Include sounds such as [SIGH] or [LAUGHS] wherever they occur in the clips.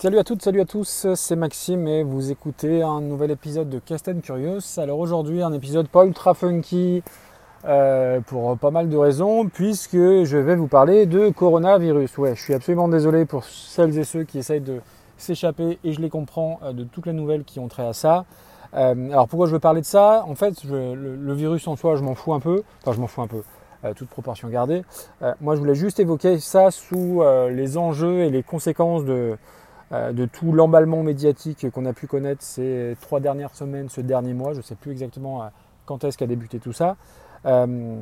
Salut à toutes, salut à tous, c'est Maxime et vous écoutez un nouvel épisode de Casten Curious. Alors aujourd'hui un épisode pas ultra funky euh, pour pas mal de raisons puisque je vais vous parler de coronavirus. Ouais, je suis absolument désolé pour celles et ceux qui essayent de s'échapper et je les comprends euh, de toutes les nouvelles qui ont trait à ça. Euh, alors pourquoi je veux parler de ça? En fait, le, virus en soi, je m'en fous un peu. Enfin, je m'en fous un peu. toute proportion gardée. moi, je voulais juste évoquer ça sous les enjeux et les conséquences de, de tout l'emballement médiatique qu'on a pu connaître ces trois dernières semaines, ce dernier mois, je ne sais plus exactement euh, quand est-ce qu'a débuté tout ça, euh,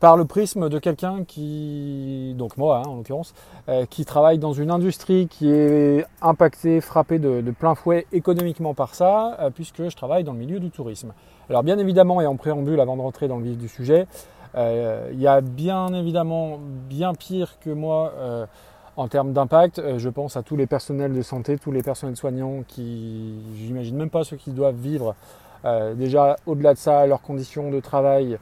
par le prisme de quelqu'un qui, donc moi hein, en l'occurrence, qui travaille dans une industrie qui est impactée, frappée de plein fouet économiquement par ça, puisque je travaille dans le milieu du tourisme. Alors bien évidemment, et en préambule avant de rentrer dans le vif du sujet, il y a bien évidemment bien pire que moi en termes d'impact, euh, je pense à tous les personnels de santé, tous les personnels soignants qui, j'imagine même pas ceux qui doivent vivre euh, déjà au-delà de ça, leurs conditions de travail,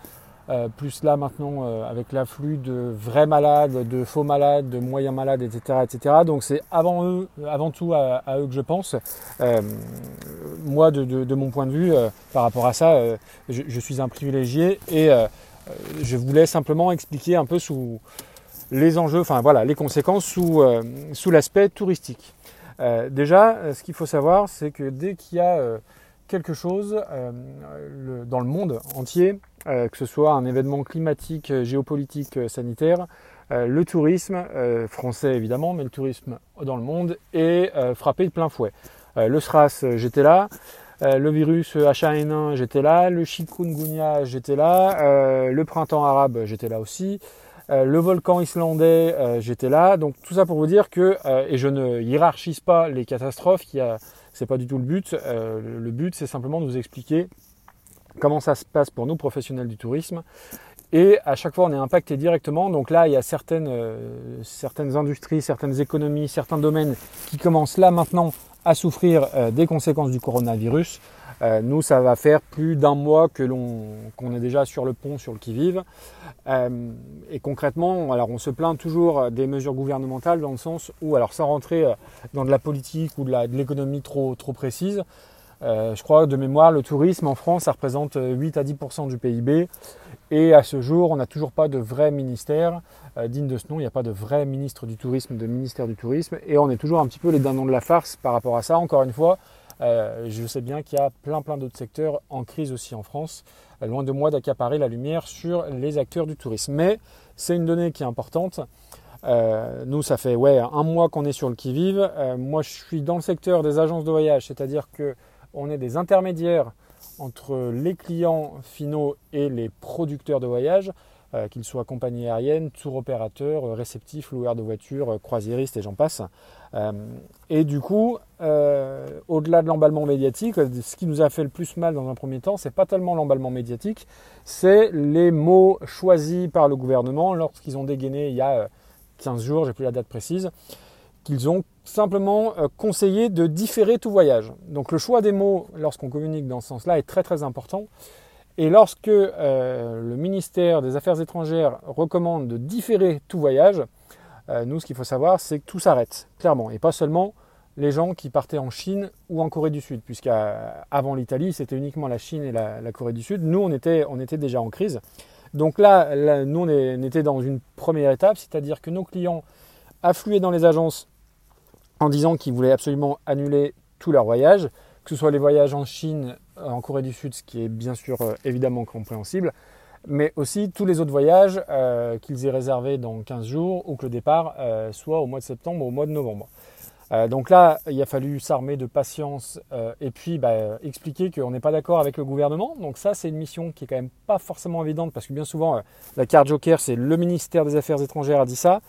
euh, plus là maintenant avec l'afflux de vrais malades, de faux malades, de moyens malades, etc. etc. Donc c'est avant eux, avant tout à, eux que je pense. moi, de, mon point de vue, par rapport à ça, je, je, suis un privilégié et je voulais simplement expliquer un peu sous les enjeux, enfin voilà, les conséquences sous, euh, l'aspect touristique. Euh, déjà, euh, ce qu'il faut savoir, c'est que dès qu'il y a quelque chose dans le monde entier, que ce soit un événement climatique, géopolitique, sanitaire, le tourisme, français évidemment, mais le tourisme dans le monde, est frappé de plein fouet. le SRAS, j'étais là. le virus H1N1, j'étais là. Le chikungunya, j'étais là. le printemps arabe, j'étais là aussi. Euh, le volcan islandais, euh, j'étais là. Donc tout ça pour vous dire que, euh, et je ne hiérarchise pas les catastrophes, a, c'est pas du tout le but. le but, c'est simplement de vous expliquer comment ça se passe pour nous professionnels du tourisme. Et à chaque fois, on est impacté directement. Donc là, il y a certaines, certaines industries, certaines économies, certains domaines qui commencent là maintenant à souffrir des conséquences du coronavirus. Euh, nous, ça va faire plus d'un mois que l'on qu'on est déjà sur le pont, sur le qui-vive. Euh, et concrètement, alors on se plaint toujours des mesures gouvernementales dans le sens où, alors sans rentrer euh, dans de la politique ou de l'économie trop, précise, je crois de mémoire, le tourisme en France, ça représente 8 à 10% du PIB. Et à ce jour, on n'a toujours pas de vrai ministère digne de ce nom. Il n'y a pas de vrai ministre du tourisme, de ministère du tourisme. Et on est toujours un petit peu les dindons de la farce par rapport à ça. Encore une fois, euh, je sais bien qu'il y a plein plein d'autres secteurs en crise aussi en France. Euh, loin de moi d'accaparer la lumière sur les acteurs du tourisme. Mais c'est une donnée qui est importante. Euh, nous, ça fait un mois qu'on est sur le qui-vive. moi, je suis dans le secteur des agences de voyage, c'est-à-dire qu'on est des intermédiaires entre les clients finaux et les producteurs de voyage. Euh, qu'ils soient compagnies aériennes, tour opérateurs, euh, réceptifs, loueurs de voitures, euh, croisiéristes et j'en passe. et du coup, au-delà de l'emballement médiatique, ce qui nous a fait le plus mal dans un premier temps, c'est pas tellement l'emballement médiatique, c'est les mots choisis par le gouvernement lorsqu'ils ont dégainé il y a 15 jours, j'ai plus la date précise, qu'ils ont simplement conseillé de différer tout voyage. Donc le choix des mots lorsqu'on communique dans ce sens-là est très très important. Et lorsque euh, le ministère des Affaires étrangères recommande de différer tout voyage, euh, nous, ce qu'il faut savoir, c'est que tout s'arrête, clairement. Et pas seulement les gens qui partaient en Chine ou en Corée du Sud, puisqu'avant l'Italie, c'était uniquement la Chine et la, Corée du Sud. Nous, on était, on était déjà en crise. Donc là, nous, on, était dans une première étape, c'est-à-dire que nos clients affluaient dans les agences en disant qu'ils voulaient absolument annuler tous leurs voyages, que ce soit les voyages en Chine, euh, en Corée du Sud, ce qui est bien sûr euh, évidemment compréhensible, mais aussi tous les autres voyages euh, qu'ils aient réservés dans 15 jours ou que le départ soit au mois de septembre ou au mois de novembre. donc là, il a fallu s'armer de patience et puis bah, expliquer qu'on n'est pas d'accord avec le gouvernement. Donc ça, c'est une mission qui est quand même pas forcément évidente parce que bien souvent, la carte joker, c'est le ministère des Affaires étrangères a dit ça.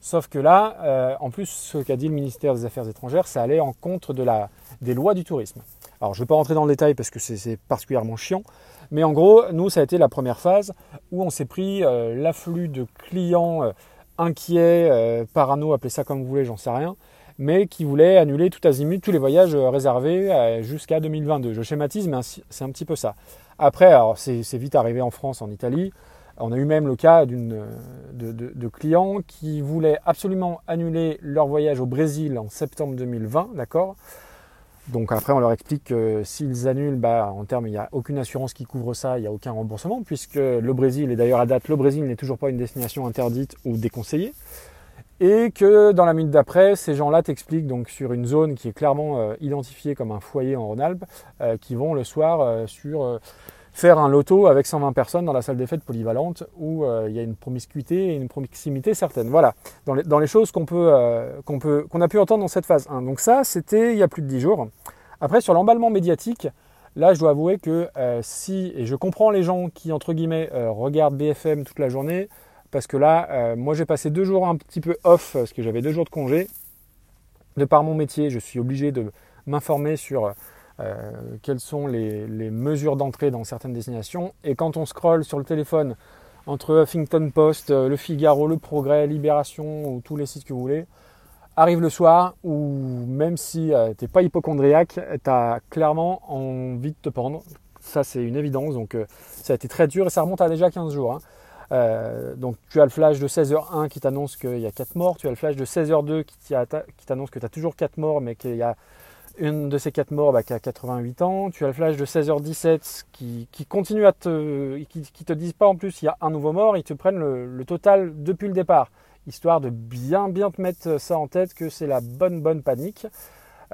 Sauf que là, en plus, ce qu'a dit le ministère des Affaires étrangères, ça allait en contre de la, des lois du tourisme. Alors je ne vais pas rentrer dans le détail parce que c'est particulièrement chiant, mais en gros, nous, ça a été la première phase où on s'est pris euh, l'afflux de clients euh, inquiets, euh, parano, appelez ça comme vous voulez, j'en sais rien, mais qui voulaient annuler tout azimut tous les voyages réservés jusqu'à 2022. Je schématise, mais c'est un petit peu ça. Après, alors c'est vite arrivé en France, en Italie. On a eu même le cas de, clients qui voulaient absolument annuler leur voyage au Brésil en septembre 2020, d'accord? Donc après, on leur explique que s'ils annulent, bah, en termes, il n'y a aucune assurance qui couvre ça, il n'y a aucun remboursement, puisque le Brésil, et d'ailleurs à date, le Brésil n'est toujours pas une destination interdite ou déconseillée. Et que dans la minute d'après, ces gens-là t'expliquent donc sur une zone qui est clairement euh, identifiée comme un foyer en Rhône-Alpes, euh, qui vont le soir euh, sur faire un loto avec 120 personnes dans la salle des fêtes polyvalente où il y a une promiscuité et une proximité certaine. Voilà, dans les, choses qu'on peut, qu'on peut, qu'on a pu entendre dans cette phase 1. Donc ça, c'était il y a plus de 10 jours. Après, sur l'emballement médiatique, là, je dois avouer que si, et je comprends les gens qui, entre guillemets, regardent BFM toute la journée, parce que là, euh, moi j'ai passé deux jours un petit peu off parce que j'avais deux jours de congé. De par mon métier, je suis obligé de m'informer sur euh, quelles sont les, mesures d'entrée dans certaines destinations. Et quand on scrolle sur le téléphone entre Huffington Post, euh, Le Figaro, Le Progrès, Libération ou tous les sites que vous voulez, arrive le soir où même si tu n'es pas hypochondriaque, tu as clairement envie de te pendre. Ça c'est une évidence, donc ça a été très dur et ça remonte à déjà 15 jours. Hein. Euh, donc tu as le flash de 16h1 qui t'annonce qu'il y a 4 morts, tu as le flash de 16h2 qui t'annonce que tu as toujours 4 morts mais qu'il y a une de ces 4 morts bah, qui a 88 ans, tu as le flash de 16h17 qui, continue à te... qui, te disent pas en plus il y a un nouveau mort, ils te prennent le, total depuis le départ, histoire de bien bien te mettre ça en tête que c'est la bonne bonne panique.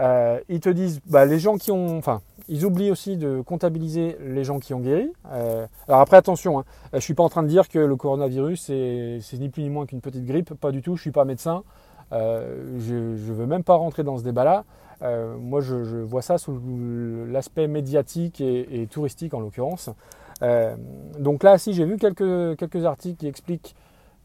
Euh, ils te disent, bah, les gens qui ont, enfin, ils oublient aussi de comptabiliser les gens qui ont guéri. Euh, alors après, attention, hein, je suis pas en train de dire que le coronavirus c'est ni plus ni moins qu'une petite grippe, pas du tout. Je suis pas médecin. Euh, je ne veux même pas rentrer dans ce débat-là. Euh, moi, je, vois ça sous l'aspect médiatique et, touristique en l'occurrence. donc là, si j'ai vu quelques, articles qui expliquent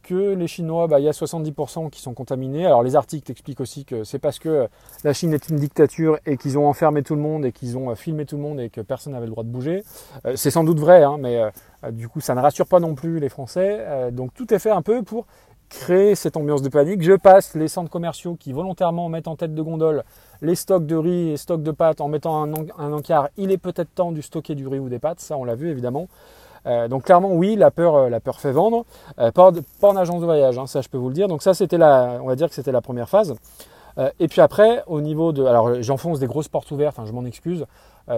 que les Chinois, bah, il y a 70% qui sont contaminés. Alors les articles expliquent aussi que c'est parce que la Chine est une dictature et qu'ils ont enfermé tout le monde et qu'ils ont euh, filmé tout le monde et que personne n'avait le droit de bouger. Euh, c'est sans doute vrai, hein, mais euh, du coup ça ne rassure pas non plus les Français. donc tout est fait un peu pour créer cette ambiance de panique. Je passe les centres commerciaux qui volontairement mettent en tête de gondole les stocks de riz et stocks de pâtes en mettant un, encart. Il est peut-être temps de stocker du riz ou des pâtes, ça on l'a vu évidemment. Euh, donc clairement oui, la peur, euh, la peur fait vendre. Euh, pas, en agence de voyage, hein, ça je peux vous le dire. Donc ça c'était la, on va dire que c'était la première phase. Et puis après, au niveau de, alors j'enfonce des grosses portes ouvertes, hein, je m'en excuse,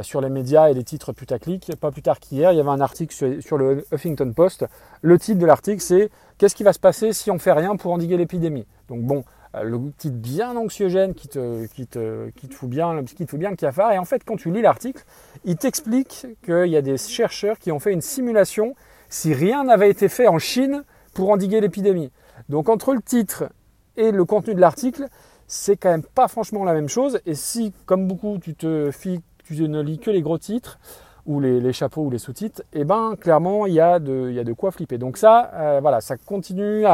sur les médias et les titres putaclic. Pas plus tard qu'hier, il y avait un article sur, le Huffington Post. Le titre de l'article c'est Qu'est-ce qui va se passer si on fait rien pour endiguer l'épidémie? Donc bon, euh, le titre bien anxiogène qui te, qui te, qui te fout bien, qui te fout bien le cafard. Et en fait, quand tu lis l'article, il t'explique qu'il y a des chercheurs qui ont fait une simulation si rien n'avait été fait en Chine pour endiguer l'épidémie. Donc entre le titre et le contenu de l'article, c'est quand même pas franchement la même chose. Et si, comme beaucoup, tu te tu ne lis que les gros titres ou les, chapeaux ou les sous-titres, eh ben clairement il y a de, y a de quoi flipper. Donc ça, euh, voilà, ça continue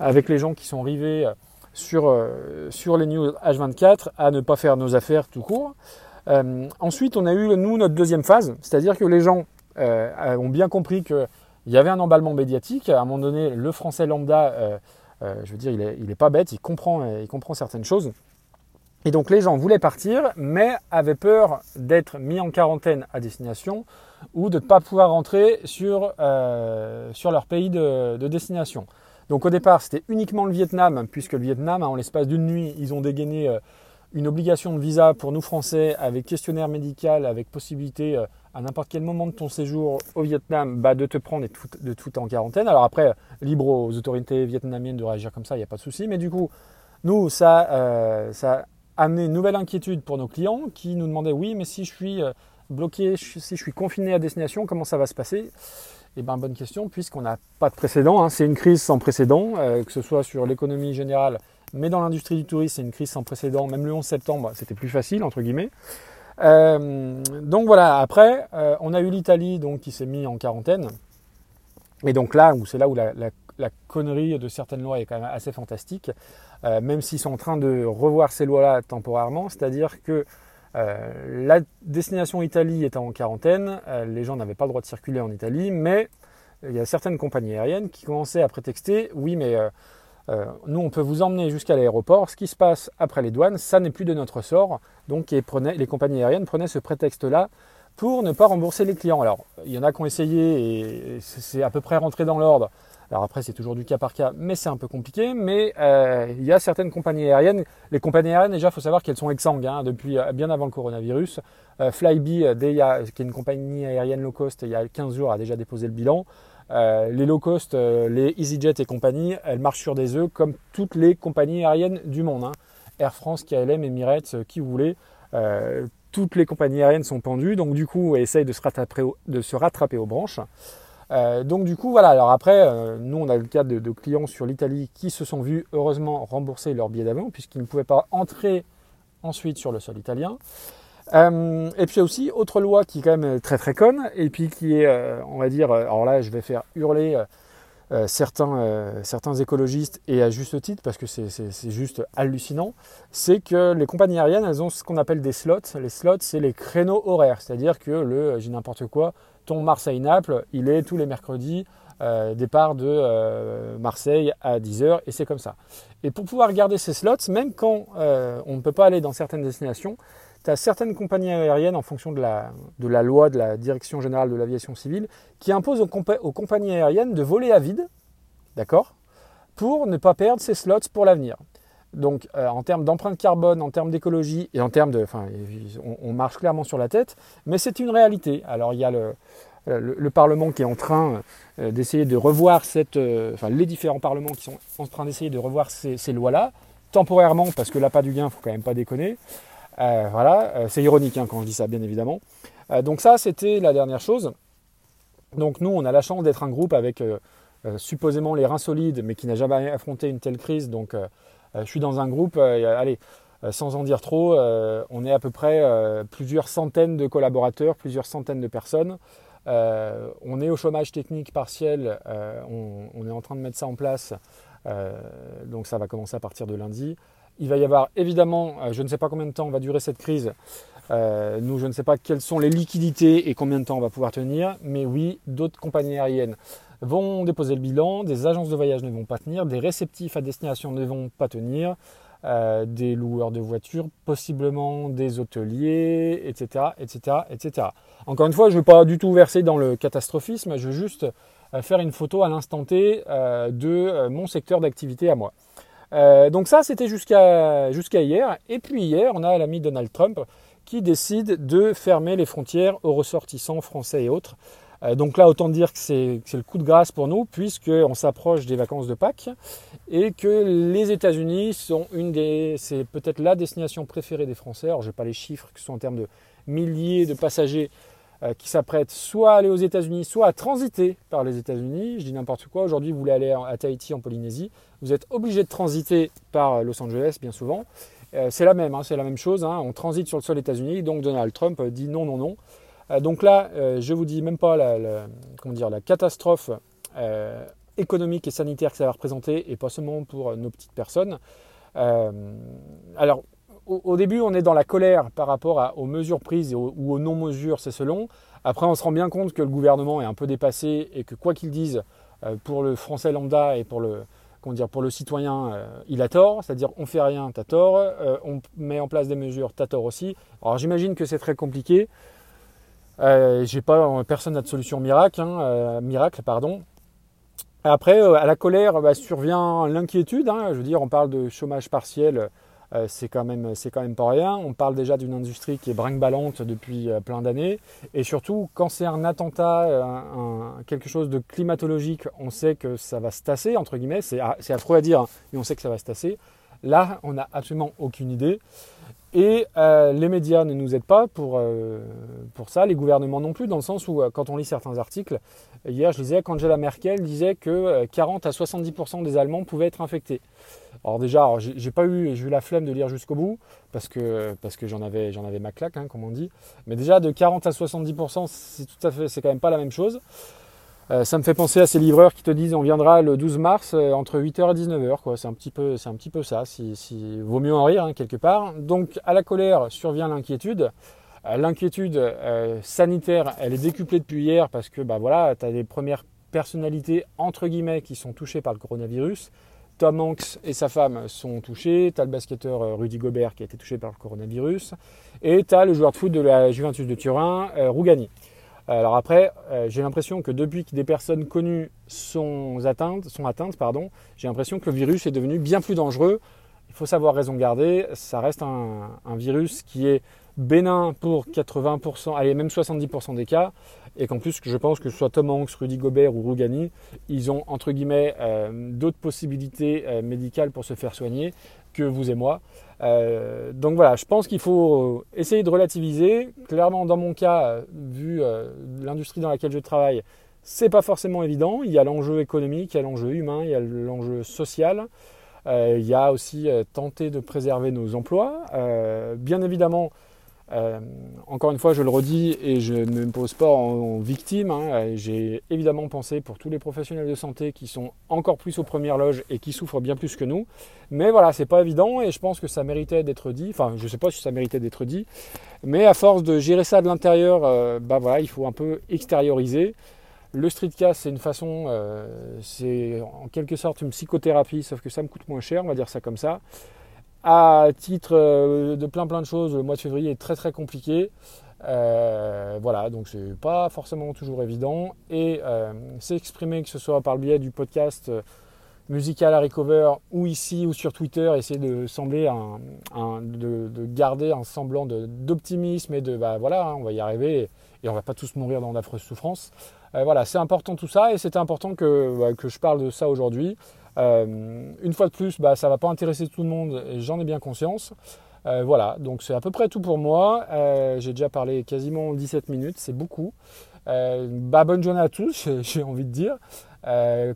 avec les gens qui sont rivés sur, euh, sur les news H24 à ne pas faire nos affaires tout court. Euh, ensuite, on a eu, nous, notre deuxième phase, c'est-à-dire que les gens euh, ont bien compris qu'il y avait un emballement médiatique. À un moment donné, le français lambda, je veux dire, il n'est est pas bête, il comprend, il comprend certaines choses. Et donc les gens voulaient partir, mais avaient peur d'être mis en quarantaine à destination ou de ne pas pouvoir rentrer sur, sur leur pays de destination. Donc au départ, c'était uniquement le Vietnam, puisque le Vietnam, en l'espace d'une nuit, ils ont dégainé euh, une obligation de visa pour nous Français avec questionnaire médical, avec possibilité euh, à n'importe quel moment de ton séjour au Vietnam bah, de te prendre et de tout en quarantaine. Alors après, libre aux autorités vietnamiennes de réagir comme ça, il n'y a pas de souci. Mais du coup, nous, ça, euh, ça a amené une nouvelle inquiétude pour nos clients qui nous demandaient, oui, mais si je suis bloqué, si je suis confiné à destination, comment ça va se passer? Eh bien, bonne question, puisqu'on n'a pas de précédent. Hein. C'est une crise sans précédent, euh, que ce soit sur l'économie générale, mais dans l'industrie du tourisme, c'est une crise sans précédent. Même le 11 septembre, c'était plus facile, entre guillemets. Euh, donc voilà, après, euh, on a eu l'Italie donc, qui s'est mis en quarantaine. Et donc là, c'est là où la, connerie de certaines lois est quand même assez fantastique, même s'ils sont en train de revoir ces lois-là temporairement, c'est-à-dire que euh, la destination Italie étant en quarantaine, euh, les gens n'avaient pas le droit de circuler en Italie, mais il y a certaines compagnies aériennes qui commençaient à prétexter oui, mais euh, nous, on peut vous emmener jusqu'à l'aéroport. Ce qui se passe après les douanes, ça n'est plus de notre sort. Donc, les compagnies aériennes prenaient ce prétexte-là pour ne pas rembourser les clients. Alors, il y en a qui ont essayé et c'est à peu près rentré dans l'ordre. Alors après, c'est toujours du cas par cas, mais c'est un peu compliqué. Mais euh, il y a certaines compagnies aériennes. Les compagnies aériennes, déjà, il faut savoir qu'elles sont exsangues hein, depuis euh, bien avant le coronavirus. Euh, Flybe, qui est une compagnie aérienne low cost, il y a 15 jours, a déjà déposé le bilan. Les low cost, les EasyJet et compagnie, elles marchent sur des œufs comme toutes les compagnies aériennes du monde. Hein. Air France, KLM, Emirates, qui vous voulez toutes les compagnies aériennes sont pendues, donc du coup, essayent de se rattraper, de se rattraper aux branches. Euh, donc du coup, voilà. Alors après, euh, nous, on a le cas de, clients sur l'Italie qui se sont vus heureusement rembourser leur billet d'avion puisqu'ils ne pouvaient pas entrer ensuite sur le sol italien. Euh, et puis aussi, autre loi qui est quand même très très conne et puis qui est, on va dire, alors là, je vais faire hurler euh, certains, euh, certains écologistes, et à juste titre, parce que c'est juste hallucinant, c'est que les compagnies aériennes, elles ont ce qu'on appelle des slots. Les slots, c'est les créneaux horaires, c'est-à-dire que le, j'ai n'importe quoi, ton Marseille-Naples, il est tous les mercredis, euh, départ de Marseille à 10h, et c'est comme ça. Et pour pouvoir garder ces slots, même quand on ne peut pas aller dans certaines destinations, tu certaines compagnies aériennes, en fonction de la, loi de la Direction générale de l'aviation civile, qui imposent aux, compagnies aériennes de voler à vide, d'accord, pour ne pas perdre ces slots pour l'avenir. Donc, euh, en termes d'empreinte carbone, en termes d'écologie et en termes de. Enfin, on, marche clairement sur la tête, mais c'est une réalité. Alors, il y a le, le, Parlement qui est en train euh, d'essayer de revoir cette. Euh, enfin, les différents parlements qui sont en train d'essayer de revoir ces, ces lois-là, temporairement, parce que là, pas du gain, il ne faut quand même pas déconner. Euh, voilà, euh, c'est ironique hein, quand je dis ça, bien évidemment. Euh, donc ça, c'était la dernière chose. Donc nous, on a la chance d'être un groupe avec supposément les reins solides, mais qui n'a jamais affronté une telle crise. Donc je suis dans un groupe, allez, sans en dire trop, on est à peu près plusieurs centaines de collaborateurs, plusieurs centaines de personnes. on est au chômage technique partiel, on, on, est en train de mettre ça en place, donc ça va commencer à partir de lundi. Il va y avoir évidemment, euh, je ne sais pas combien de temps va durer cette crise. Euh, nous, je ne sais pas quelles sont les liquidités et combien de temps on va pouvoir tenir. Mais oui, d'autres compagnies aériennes vont déposer le bilan, des agences de voyage ne vont pas tenir, des réceptifs à destination ne vont pas tenir, euh, des loueurs de voitures, possiblement des hôteliers, etc., etc., etc. Encore une fois, je ne veux pas du tout verser dans le catastrophisme, je veux juste faire une photo à l'instant T de mon secteur d'activité à moi. Euh, donc ça, c'était jusqu'à hier. Et puis hier, on a l'ami Donald Trump qui décide de fermer les frontières aux ressortissants français et autres. Euh, donc là, autant dire que c'est le coup de grâce pour nous, puisqu'on s'approche des vacances de Pâques et que les États-Unis sont une des, c'est peut-être la destination préférée des Français. Alors, je n'ai pas les chiffres qui sont en termes de milliers de passagers qui s'apprêtent soit à aller aux États-Unis, soit à transiter par les États-Unis. Je dis n'importe quoi. Aujourd'hui, vous voulez aller à Tahiti, en Polynésie, vous êtes obligé de transiter par Los Angeles, bien souvent. Euh, c'est la même, hein, c'est la même chose. Hein. On transite sur le sol États-Unis, donc Donald Trump dit non, non, non. Euh, donc là, je vous dis même pas la, comment dire, la catastrophe économique et sanitaire que ça va représenter, et pas seulement pour nos petites personnes. alors, au, début, on est dans la colère par rapport aux mesures prises ou aux non-mesures, c'est selon. Après, on se rend bien compte que le gouvernement est un peu dépassé et que quoi qu'il dise, euh, pour le français lambda et pour le, dire, pour le citoyen, euh, il a tort. C'est-à-dire, on fait rien, t'as tort. Euh, on met en place des mesures, t'as tort aussi. Alors, j'imagine que c'est très compliqué. Pas, personne n'a de solution miracle, hein, miracle, pardon. Après, à la colère bah, survient l'inquiétude. Hein. je veux dire, on parle de chômage partiel euh, c'est quand même pas rien. On parle déjà d'une industrie qui est brinque-ballante depuis euh, plein d'années, et surtout quand c'est un attentat, euh, quelque chose de climatologique, on sait que ça va se tasser entre guillemets. C'est affreux à dire, hein, mais on sait que ça va se tasser. Là, on n'a absolument aucune idée. Et les médias ne nous aident pas pour, pour ça, les gouvernements non plus, dans le sens où quand on lit certains articles, hier je lisais qu'Angela Merkel disait que 40 à 70% des Allemands pouvaient être infectés. Alors déjà, j'ai pas eu, j'ai eu la flemme de lire jusqu'au bout parce que j'en avais ma claque, hein, comme on dit. Mais déjà de 40 à 70%, c'est tout à fait, c'est quand même pas la même chose. Euh, ça me fait penser à ces livreurs qui te disent on viendra le 12 mars euh, entre 8h et 19h. Quoi. C'est un petit peu, ça. Si, vaut mieux en rire hein, quelque part. Donc à la colère survient l'inquiétude. Euh, l'inquiétude sanitaire, elle est décuplée depuis hier parce que bah voilà, tu as des premières personnalités entre guillemets qui sont touchées par le coronavirus Tom Hanks et sa femme sont touchés, tu as le basketteur Rudy Gobert qui a été touché par le coronavirus, et tu as le joueur de foot de la Juventus de Turin, Rougani. Alors après, j'ai l'impression que depuis que des personnes connues sont atteintes, j'ai l'impression que le virus est devenu bien plus dangereux. Il faut savoir raison garder, ça reste un, un virus qui est bénin pour 80%, allez même 70% des cas, et qu'en plus je pense que ce soit Tom Hanks, Rudy Gobert ou Rougani, ils ont entre guillemets euh, d'autres possibilités euh, médicales pour se faire soigner que vous et moi. Euh, donc voilà, je pense qu'il faut essayer de relativiser. Clairement, dans mon cas, vu l'industrie dans laquelle je travaille, c'est pas forcément évident. Il y a l'enjeu économique, il y a l'enjeu humain, il y a l'enjeu social. il y a aussi tenter de préserver nos emplois. bien évidemment, euh, encore une fois, je le redis et je ne me pose pas en, victime. Hein. J'ai évidemment pensé pour tous les professionnels de santé qui sont encore plus aux premières loges et qui souffrent bien plus que nous. Mais voilà, c'est pas évident et je pense que ça méritait d'être dit. Enfin, je sais pas si ça méritait d'être dit, mais à force de gérer ça de l'intérieur, euh, bah voilà, il faut un peu extérioriser. Le streetcast, c'est une façon, euh, c'est en quelque sorte une psychothérapie, sauf que ça me coûte moins cher, on va dire ça comme ça à titre euh, de plein plein de choses, le mois de février est très très compliqué. Euh, voilà, donc c'est pas forcément toujours évident. Et euh, s'exprimer, que ce soit par le biais du podcast musical à Recover ou ici ou sur Twitter, essayer de sembler un, de, garder un semblant d'optimisme et de bah voilà, hein, on va y arriver et, on va pas tous mourir dans d'affreuses souffrances. voilà, c'est important tout ça et c'était important que, bah, que je parle de ça aujourd'hui. Euh, une fois de plus, bah, ça ne va pas intéresser tout le monde j'en ai bien conscience. Euh, voilà, donc c'est à peu près tout pour moi. Euh, j'ai déjà parlé quasiment 17 minutes, c'est beaucoup. bah, bonne journée à tous, [LAUGHS] j'ai envie de dire.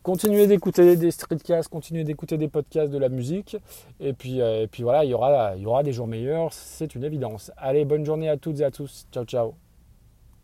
continuez d'écouter des streetcasts, continuez d'écouter des podcasts, de la musique. Et puis, et puis voilà, il y, aura, il y aura des jours meilleurs, c'est une évidence. Allez, bonne journée à toutes et à tous. Ciao, ciao.